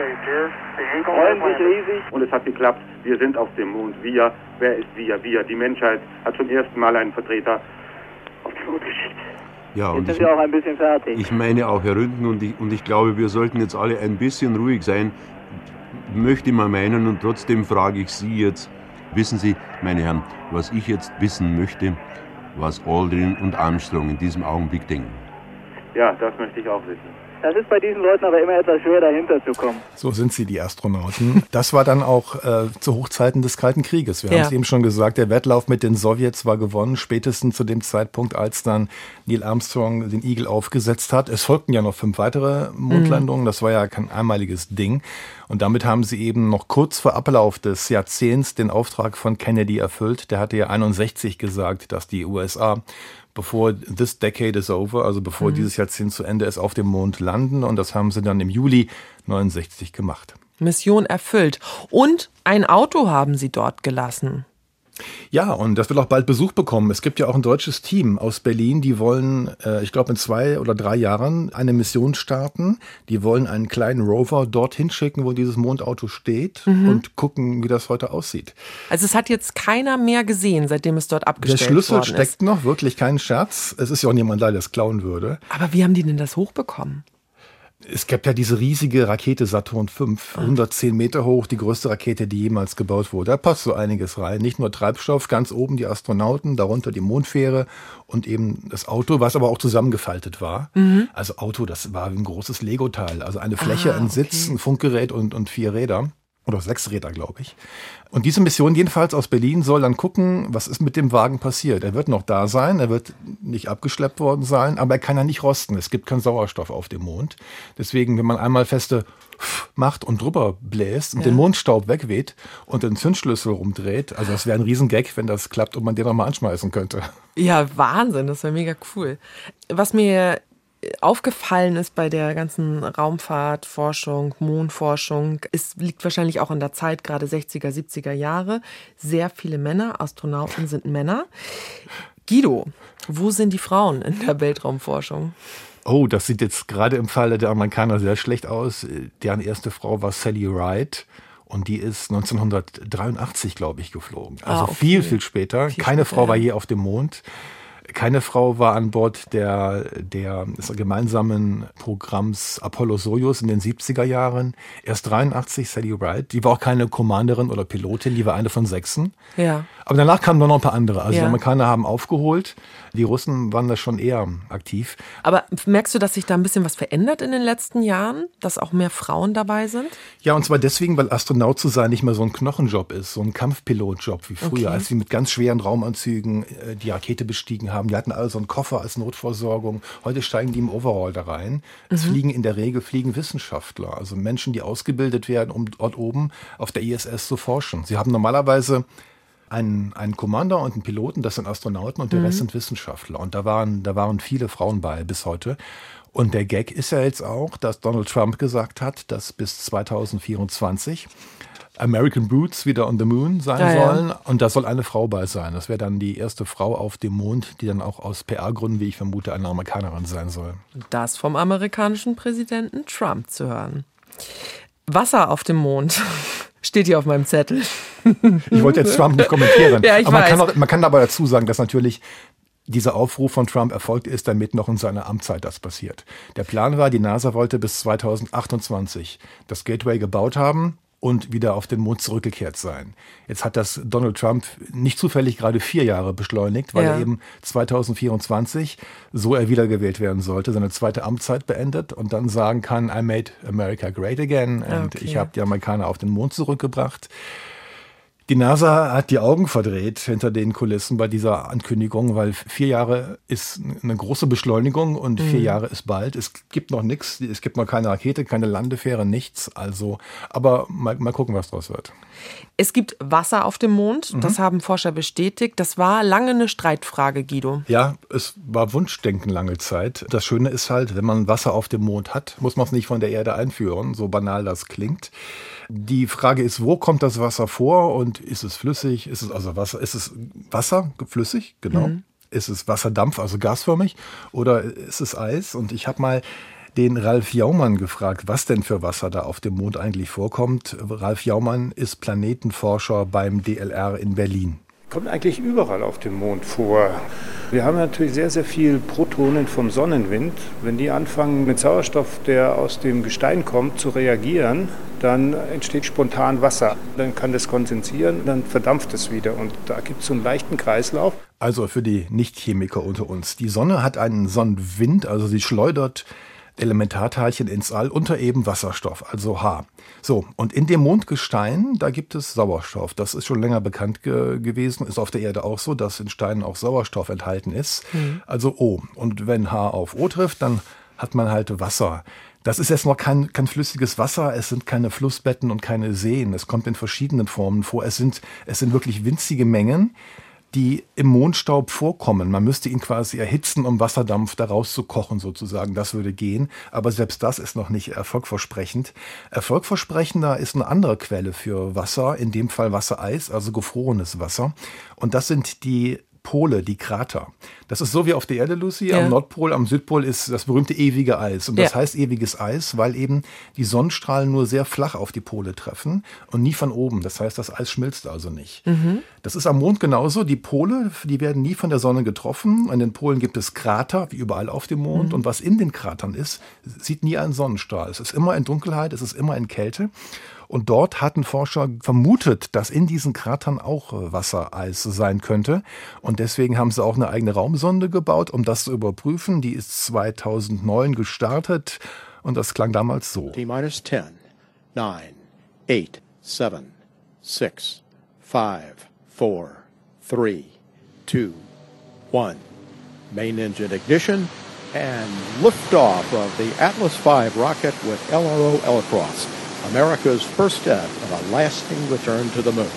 freuen sich riesig. Und es hat geklappt. Wir sind auf dem Mond. Wir, wer ist wir? Wir. Die Menschheit hat zum ersten Mal einen Vertreter auf den Mond geschickt. Ja, Jetzt und sind ich, wir auch ein bisschen fertig. ich meine auch, Herr Ründen, und ich, und ich glaube, wir sollten jetzt alle ein bisschen ruhig sein, möchte mal meinen, und trotzdem frage ich Sie jetzt, wissen Sie, meine Herren, was ich jetzt wissen möchte, was Aldrin und Armstrong in diesem Augenblick denken. Ja, das möchte ich auch wissen. Das ist bei diesen Leuten aber immer etwas schwer, dahinter zu kommen. So sind sie, die Astronauten. Das war dann auch äh, zu Hochzeiten des Kalten Krieges. Wir Ja. haben es eben schon gesagt, der Wettlauf mit den Sowjets war gewonnen, spätestens zu dem Zeitpunkt, als dann Neil Armstrong den Eagle aufgesetzt hat. Es folgten ja noch fünf weitere Mondlandungen. Das war ja kein einmaliges Ding. Und damit haben sie eben noch kurz vor Ablauf des Jahrzehnts den Auftrag von Kennedy erfüllt. Der hatte ja 61 gesagt, dass die USA bevor this decade is over, also bevor Mhm. dieses Jahrzehnt zu Ende ist, auf dem Mond landen. Und das haben sie dann im Juli 69 gemacht. Mission erfüllt. Und ein Auto haben sie dort gelassen. Ja, und das will auch bald Besuch bekommen. Es gibt ja auch ein deutsches Team aus Berlin, die wollen, äh, ich glaube, in zwei oder drei Jahren eine Mission starten. Die wollen einen kleinen Rover dorthin schicken, wo dieses Mondauto steht Mhm. und gucken, wie das heute aussieht. Also es hat jetzt keiner mehr gesehen, seitdem es dort Der abgestellt Schlüssel worden steckt ist. noch, wirklich kein Scherz. Es ist ja auch niemand da, der es klauen würde. Aber wie haben die denn das hochbekommen? Es gibt ja diese riesige Rakete Saturn V, 110 Meter hoch, die größte Rakete, die jemals gebaut wurde. Da passt so einiges rein. Nicht nur Treibstoff, ganz oben die Astronauten, darunter die Mondfähre und eben das Auto, was aber auch zusammengefaltet war. Mhm. Also Auto, das war ein großes Lego-Teil. Also eine Fläche, Ah, ein Sitz, okay. ein Funkgerät und, und vier Räder. Oder sechs Räder, glaube ich. Und diese Mission jedenfalls aus Berlin soll dann gucken, was ist mit dem Wagen passiert. Er wird noch da sein, er wird nicht abgeschleppt worden sein, aber er kann ja nicht rosten. Es gibt keinen Sauerstoff auf dem Mond. Deswegen, wenn man einmal feste macht und drüber bläst und Ja. den Mondstaub wegweht und den Zündschlüssel rumdreht, also das wäre ein Riesengag, wenn das klappt und man den nochmal anschmeißen könnte. Ja, Wahnsinn, das wäre mega cool. Was mir aufgefallen ist bei der ganzen Raumfahrtforschung, Mondforschung, es liegt wahrscheinlich auch an der Zeit, gerade 60er, 70er Jahre. Sehr viele Männer, Astronauten sind Männer. Guido, wo sind die Frauen in der Weltraumforschung? Oh, das sieht jetzt gerade im Falle der Amerikaner sehr schlecht aus. Deren erste Frau war Sally Ride. Und die ist 1983, glaube ich, geflogen. Also Ah, okay. viel, viel später. Viel Keine später, Frau war je auf dem Mond. Keine Frau war an Bord der, der des gemeinsamen Programms Apollo-Soyuz in den 70er Jahren. Erst 83 Sally Ride. Die war auch keine Commanderin oder Pilotin, die war eine von sechsen. Ja. Aber danach kamen noch ein paar andere. Also Ja. die Amerikaner haben aufgeholt. Die Russen waren da schon eher aktiv. Aber merkst du, dass sich da ein bisschen was verändert in den letzten Jahren? Dass auch mehr Frauen dabei sind? Ja, und zwar deswegen, weil Astronaut zu sein nicht mehr so ein Knochenjob ist, so ein Kampfpilotjob wie früher, Okay. als sie mit ganz schweren Raumanzügen äh, die Rakete bestiegen haben. Die hatten alle so einen Koffer als Notversorgung. Heute steigen die im Overall da rein. Es Mhm. fliegen in der Regel fliegen Wissenschaftler, also Menschen, die ausgebildet werden, um dort oben auf der ISS zu forschen. Sie haben normalerweise einen, einen Commander und einen Piloten, das sind Astronauten und der Mhm. Rest sind Wissenschaftler. Und da waren, da waren viele Frauen bei bis heute. Und der Gag ist ja jetzt auch, dass Donald Trump gesagt hat, dass bis 2024 American Boots wieder on the Moon sein Ja, ja. sollen. Und da soll eine Frau bei sein. Das wäre dann die erste Frau auf dem Mond, die dann auch aus PR-Gründen, wie ich vermute, eine Amerikanerin sein soll. Das vom amerikanischen Präsidenten Trump zu hören. Wasser auf dem Mond. Steht hier auf meinem Zettel. Ich wollte jetzt Trump nicht kommentieren. Ja, ich aber man weiß. kann, auch, man kann aber dazu sagen, dass natürlich dieser Aufruf von Trump erfolgt ist, damit noch in seiner Amtszeit das passiert. Der Plan war, die NASA wollte bis 2028 das Gateway gebaut haben und wieder auf den Mond zurückgekehrt sein. Jetzt hat das Donald Trump nicht zufällig gerade vier Jahre beschleunigt, weil Ja. er eben 2024, so er wiedergewählt werden sollte, seine zweite Amtszeit beendet und dann sagen kann, I made America great again und okay. ich habe die Amerikaner auf den Mond zurückgebracht. Die NASA hat die Augen verdreht hinter den Kulissen bei dieser Ankündigung, weil vier Jahre ist eine große Beschleunigung und mhm. vier Jahre ist bald. Es gibt noch nichts, es gibt noch keine Rakete, keine Landefähre, nichts. Also, aber mal, mal gucken, was draus wird. Es gibt Wasser auf dem Mond, mhm. das haben Forscher bestätigt. Das war lange eine Streitfrage, Guido. Ja, es war Wunschdenken lange Zeit. Das Schöne ist halt, wenn man Wasser auf dem Mond hat, muss man es nicht von der Erde einführen, so banal das klingt. Die Frage ist, wo kommt das Wasser vor und ist es flüssig? Ist es also Wasser? Ist es Wasser flüssig? Genau. Mhm. Ist es Wasserdampf, also gasförmig? Oder ist es Eis? Und ich habe mal den Ralf Jaumann gefragt, was denn für Wasser da auf dem Mond eigentlich vorkommt. Ralf Jaumann ist Planetenforscher beim DLR in Berlin kommt eigentlich überall auf dem Mond vor. Wir haben natürlich sehr, sehr viel Protonen vom Sonnenwind. Wenn die anfangen mit Sauerstoff, der aus dem Gestein kommt, zu reagieren, dann entsteht spontan Wasser. Dann kann das kondensieren, dann verdampft es wieder. Und da gibt es so einen leichten Kreislauf. Also für die Nichtchemiker unter uns. Die Sonne hat einen Sonnenwind, also sie schleudert Elementarteilchen ins All unter eben Wasserstoff, also H. So, und in dem Mondgestein, da gibt es Sauerstoff. Das ist schon länger bekannt ge gewesen, ist auf der Erde auch so, dass in Steinen auch Sauerstoff enthalten ist, mhm. also O. Und wenn H auf O trifft, dann hat man halt Wasser. Das ist jetzt noch kein, kein flüssiges Wasser, es sind keine Flussbetten und keine Seen. Es kommt in verschiedenen Formen vor. Es sind, es sind wirklich winzige Mengen die im Mondstaub vorkommen. Man müsste ihn quasi erhitzen, um Wasserdampf daraus zu kochen sozusagen. Das würde gehen. Aber selbst das ist noch nicht erfolgversprechend. Erfolgversprechender ist eine andere Quelle für Wasser, in dem Fall Wassereis, also gefrorenes Wasser. Und das sind die Pole, die Krater. Das ist so wie auf der Erde, Lucy. Ja. Am Nordpol, am Südpol ist das berühmte ewige Eis. Und das ja. heißt ewiges Eis, weil eben die Sonnenstrahlen nur sehr flach auf die Pole treffen und nie von oben. Das heißt, das Eis schmilzt also nicht. Mhm. Das ist am Mond genauso. Die Pole, die werden nie von der Sonne getroffen. An den Polen gibt es Krater, wie überall auf dem Mond. Mhm. Und was in den Kratern ist, sieht nie einen Sonnenstrahl. Es ist immer in Dunkelheit, es ist immer in Kälte. Und dort hatten Forscher vermutet, dass in diesen Kratern auch äh, Wassereis sein könnte. Und deswegen haben sie auch eine eigene Raumsonde gebaut, um das zu überprüfen. Die ist 2009 gestartet und das klang damals so. T-minus 10, 9, 8, 7, 6, 5, 4, 3, 2, 1. Main engine ignition and liftoff of the Atlas V rocket with LRO Alacross. America's first step of a lasting return to the moon.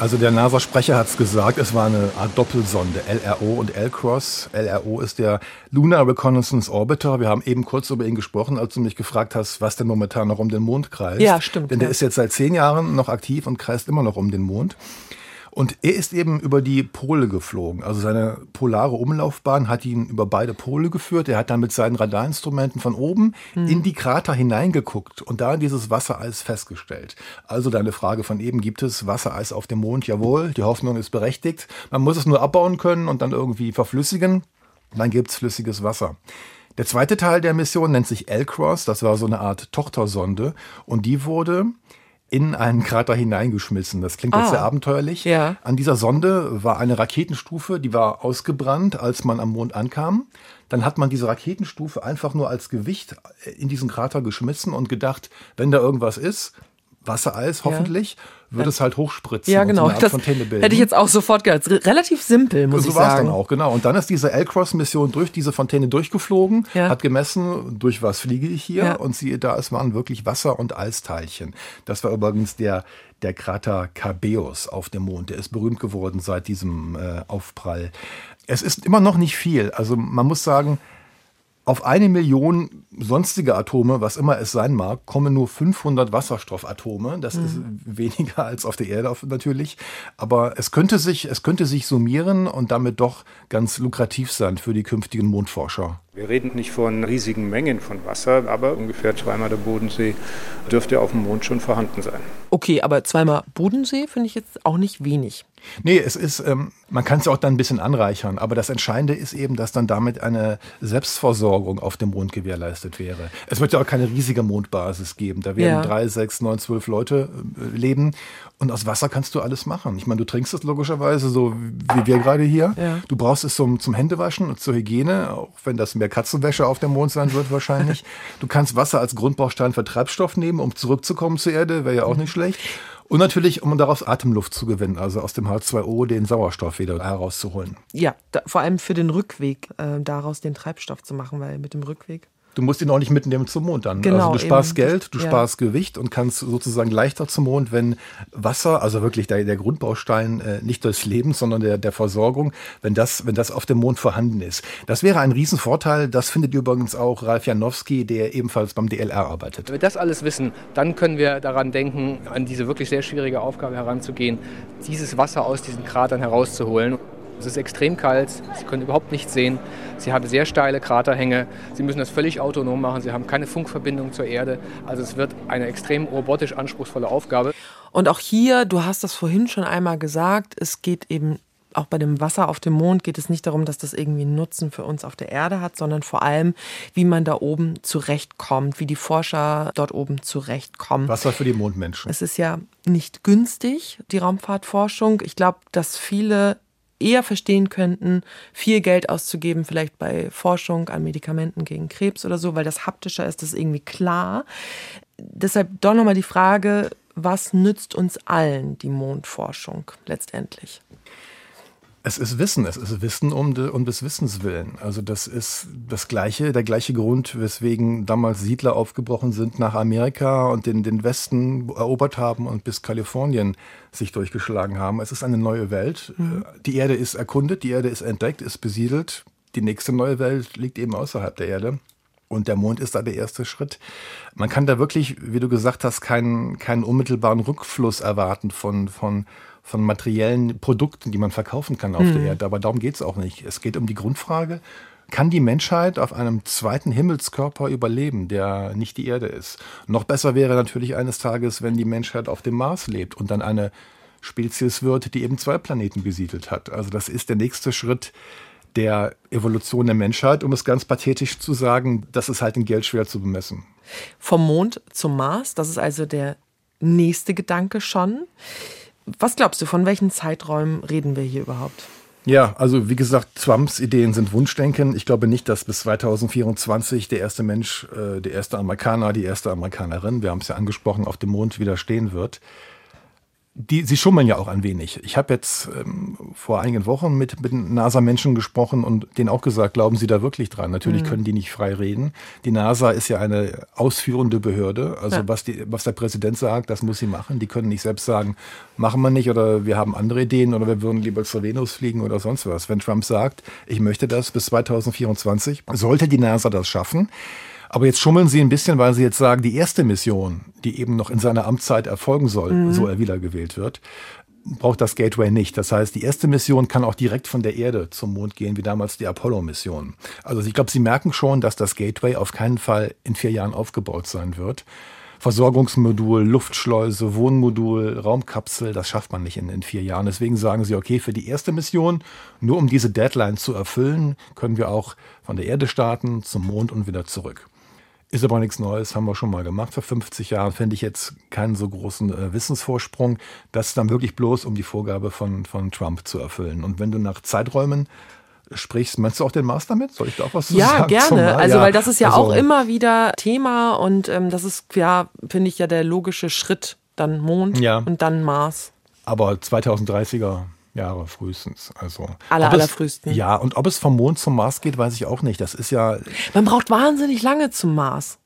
Also der NASA-Sprecher hat es gesagt, es war eine Art Doppelsonde, LRO und L-Cross. LRO ist der Lunar Reconnaissance Orbiter. Wir haben eben kurz über ihn gesprochen, als du mich gefragt hast, was denn momentan noch um den Mond kreist. Ja, stimmt. Denn der ja. ist jetzt seit zehn Jahren noch aktiv und kreist immer noch um den Mond. Und er ist eben über die Pole geflogen. Also seine polare Umlaufbahn hat ihn über beide Pole geführt. Er hat dann mit seinen Radarinstrumenten von oben mhm. in die Krater hineingeguckt und da dieses Wassereis festgestellt. Also deine Frage von eben, gibt es Wassereis auf dem Mond? Jawohl, die Hoffnung ist berechtigt. Man muss es nur abbauen können und dann irgendwie verflüssigen. Dann gibt's flüssiges Wasser. Der zweite Teil der Mission nennt sich L-Cross. Das war so eine Art Tochtersonde. Und die wurde in einen Krater hineingeschmissen. Das klingt ah, jetzt sehr abenteuerlich. Ja. An dieser Sonde war eine Raketenstufe, die war ausgebrannt, als man am Mond ankam. Dann hat man diese Raketenstufe einfach nur als Gewicht in diesen Krater geschmissen und gedacht, wenn da irgendwas ist, Wassereis hoffentlich, ja. wird es halt hochspritzen. Ja, genau. So das hätte ich jetzt auch sofort gedacht. Relativ simpel, muss so ich sagen. So war es dann auch, genau. Und dann ist diese L-Cross-Mission durch diese Fontäne durchgeflogen, ja. hat gemessen, durch was fliege ich hier. Ja. Und siehe da, es waren wirklich Wasser- und Eisteilchen. Das war übrigens der, der Krater Cabeus auf dem Mond. Der ist berühmt geworden seit diesem äh, Aufprall. Es ist immer noch nicht viel. Also man muss sagen, auf eine Million sonstige Atome, was immer es sein mag, kommen nur 500 Wasserstoffatome. Das mhm. ist weniger als auf der Erde natürlich. Aber es könnte sich, es könnte sich summieren und damit doch ganz lukrativ sein für die künftigen Mondforscher. Wir reden nicht von riesigen Mengen von Wasser, aber ungefähr zweimal der Bodensee dürfte auf dem Mond schon vorhanden sein. Okay, aber zweimal Bodensee finde ich jetzt auch nicht wenig. Nee, es ist, ähm, man kann es auch dann ein bisschen anreichern, aber das Entscheidende ist eben, dass dann damit eine Selbstversorgung auf dem Mond gewährleistet wäre. Es wird ja auch keine riesige Mondbasis geben. Da werden ja. drei, sechs, neun, zwölf Leute äh, leben und aus Wasser kannst du alles machen. Ich meine, du trinkst es logischerweise, so wie wir gerade hier. Ja. Du brauchst es zum, zum Händewaschen und zur Hygiene, auch wenn das mehr Katzenwäsche auf dem Mond sein wird wahrscheinlich. du kannst Wasser als Grundbaustein für Treibstoff nehmen, um zurückzukommen zur Erde, wäre ja auch nicht schlecht. Und natürlich, um daraus Atemluft zu gewinnen, also aus dem H2O den Sauerstoff wieder herauszuholen. Ja, da, vor allem für den Rückweg, äh, daraus den Treibstoff zu machen, weil mit dem Rückweg Du musst ihn auch nicht mitnehmen zum Mond dann. Genau, also du sparst eben. Geld, du Ja. sparst Gewicht und kannst sozusagen leichter zum Mond, wenn Wasser, also wirklich der, der Grundbaustein äh, nicht des Lebens, sondern der, der Versorgung, wenn das, wenn das auf dem Mond vorhanden ist. Das wäre ein Riesenvorteil. Das findet übrigens auch Ralf Janowski, der ebenfalls beim DLR arbeitet. Wenn wir das alles wissen, dann können wir daran denken, an diese wirklich sehr schwierige Aufgabe heranzugehen, dieses Wasser aus diesen Kratern herauszuholen. Es ist extrem kalt, Sie können überhaupt nichts sehen. Sie haben sehr steile Kraterhänge. Sie müssen das völlig autonom machen. Sie haben keine Funkverbindung zur Erde. Also es wird eine extrem robotisch anspruchsvolle Aufgabe. Und auch hier, du hast das vorhin schon einmal gesagt, es geht eben auch bei dem Wasser auf dem Mond geht es nicht darum, dass das irgendwie einen Nutzen für uns auf der Erde hat, sondern vor allem, wie man da oben zurechtkommt, wie die Forscher dort oben zurechtkommen. Wasser für die Mondmenschen. Es ist ja nicht günstig, die Raumfahrtforschung. Ich glaube, dass viele eher verstehen könnten, viel Geld auszugeben, vielleicht bei Forschung an Medikamenten gegen Krebs oder so, weil das haptischer ist, das ist irgendwie klar. Deshalb doch nochmal die Frage, was nützt uns allen die Mondforschung letztendlich? Es ist Wissen, es ist Wissen um, de, um des Wissens willen. Also das ist das gleiche, der gleiche Grund, weswegen damals Siedler aufgebrochen sind nach Amerika und den, den Westen erobert haben und bis Kalifornien sich durchgeschlagen haben. Es ist eine neue Welt. Mhm. Die Erde ist erkundet, die Erde ist entdeckt, ist besiedelt. Die nächste neue Welt liegt eben außerhalb der Erde. Und der Mond ist da der erste Schritt. Man kann da wirklich, wie du gesagt hast, keinen, keinen unmittelbaren Rückfluss erwarten von, von, von materiellen Produkten, die man verkaufen kann auf Mhm. der Erde. Aber darum geht es auch nicht. Es geht um die Grundfrage, kann die Menschheit auf einem zweiten Himmelskörper überleben, der nicht die Erde ist? Noch besser wäre natürlich eines Tages, wenn die Menschheit auf dem Mars lebt und dann eine Spezies wird, die eben zwei Planeten besiedelt hat. Also das ist der nächste Schritt der Evolution der Menschheit, um es ganz pathetisch zu sagen, das ist halt in Geld schwer zu bemessen. Vom Mond zum Mars, das ist also der nächste Gedanke schon. Was glaubst du, von welchen Zeiträumen reden wir hier überhaupt? Ja, also wie gesagt, Trumps Ideen sind Wunschdenken. Ich glaube nicht, dass bis 2024 der erste Mensch, äh, der erste Amerikaner, die erste Amerikanerin, wir haben es ja angesprochen, auf dem Mond wieder stehen wird. Die, sie schummeln ja auch ein wenig. Ich habe jetzt ähm, vor einigen Wochen mit, mit NASA-Menschen gesprochen und denen auch gesagt, glauben Sie da wirklich dran? Natürlich Mhm. können die nicht frei reden. Die NASA ist ja eine ausführende Behörde. Also Ja. was, die, was der Präsident sagt, das muss sie machen. Die können nicht selbst sagen, machen wir nicht oder wir haben andere Ideen oder wir würden lieber zur Venus fliegen oder sonst was. Wenn Trump sagt, ich möchte das bis 2024, sollte die NASA das schaffen. Aber jetzt schummeln sie ein bisschen, weil sie jetzt sagen, die erste Mission, die eben noch in seiner Amtszeit erfolgen soll, Mhm. so er wiedergewählt wird, braucht das Gateway nicht. Das heißt, die erste Mission kann auch direkt von der Erde zum Mond gehen, wie damals die Apollo-Mission. Also ich glaube, sie merken schon, dass das Gateway auf keinen Fall in vier Jahren aufgebaut sein wird. Versorgungsmodul, Luftschleuse, Wohnmodul, Raumkapsel, das schafft man nicht in, in vier Jahren. Deswegen sagen sie, okay, für die erste Mission, nur um diese Deadline zu erfüllen, können wir auch von der Erde starten, zum Mond und wieder zurück. Ist aber nichts Neues, haben wir schon mal gemacht. Vor 50 Jahren fände ich jetzt keinen so großen äh, Wissensvorsprung. Das ist dann wirklich bloß, um die Vorgabe von, von Trump zu erfüllen. Und wenn du nach Zeiträumen sprichst, meinst du auch den Mars damit? Soll ich da auch was zu Ja, sagen? zum gerne. Mars? Also, weil das ist ja also- auch immer wieder Thema und ähm, das ist, ja, finde ich ja der logische Schritt. Dann Mond Ja. und dann Mars. Aber 2030er Jahre frühestens. Also Aller, allerfrühsten. Ja, und ob es vom Mond zum Mars geht, weiß ich auch nicht. Das ist ja. Man braucht wahnsinnig lange zum Mars.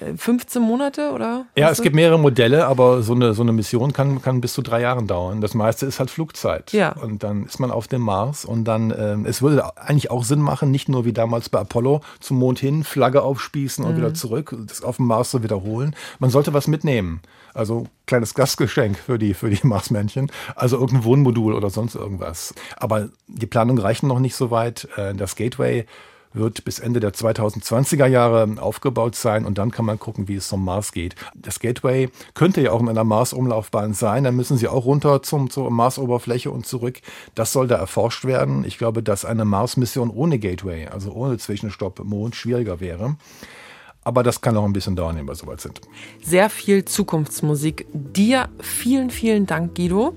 Äh, 15 Monate oder? Ja, es gibt mehrere Modelle, aber so eine, so eine Mission kann, kann bis zu drei Jahren dauern. Das meiste ist halt Flugzeit. Ja. Und dann ist man auf dem Mars und dann, ähm, es würde eigentlich auch Sinn machen, nicht nur wie damals bei Apollo zum Mond hin, Flagge aufspießen und Mhm. wieder zurück, das auf dem Mars zu wiederholen. Man sollte was mitnehmen. Also kleines Gastgeschenk für die, für die Marsmännchen. Also irgendein Wohnmodul oder sonst irgendwas. Aber die Planungen reichen noch nicht so weit. Äh, Das Gateway wird bis Ende der 2020er Jahre aufgebaut sein und dann kann man gucken, wie es zum Mars geht. Das Gateway könnte ja auch in einer Mars-Umlaufbahn sein, dann müssen sie auch runter zum, zur Marsoberfläche und zurück. Das soll da erforscht werden. Ich glaube, dass eine Mars-Mission ohne Gateway, also ohne Zwischenstopp Mond, schwieriger wäre. Aber das kann auch ein bisschen dauern, wenn wir soweit sind. Sehr viel Zukunftsmusik. Dir vielen, vielen Dank, Guido.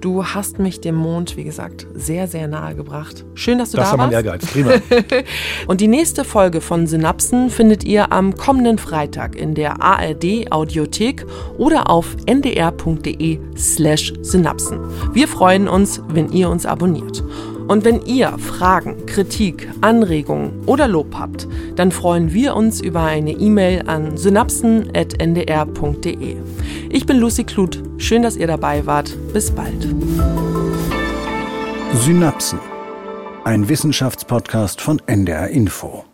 Du hast mich dem Mond, wie gesagt, sehr, sehr nahe gebracht. Schön, dass du das da warst. Das war mein Ehrgeiz. Prima. Und die nächste Folge von Synapsen findet ihr am kommenden Freitag in der ARD Audiothek oder auf ndr.de slash Synapsen. Wir freuen uns, wenn ihr uns abonniert. Und wenn ihr Fragen, Kritik, Anregungen oder Lob habt, dann freuen wir uns über eine E-Mail an synapsen.ndr.de. Ich bin Lucy Kluth. Schön, dass ihr dabei wart. Bis bald. Synapsen. Ein Wissenschaftspodcast von NDR Info.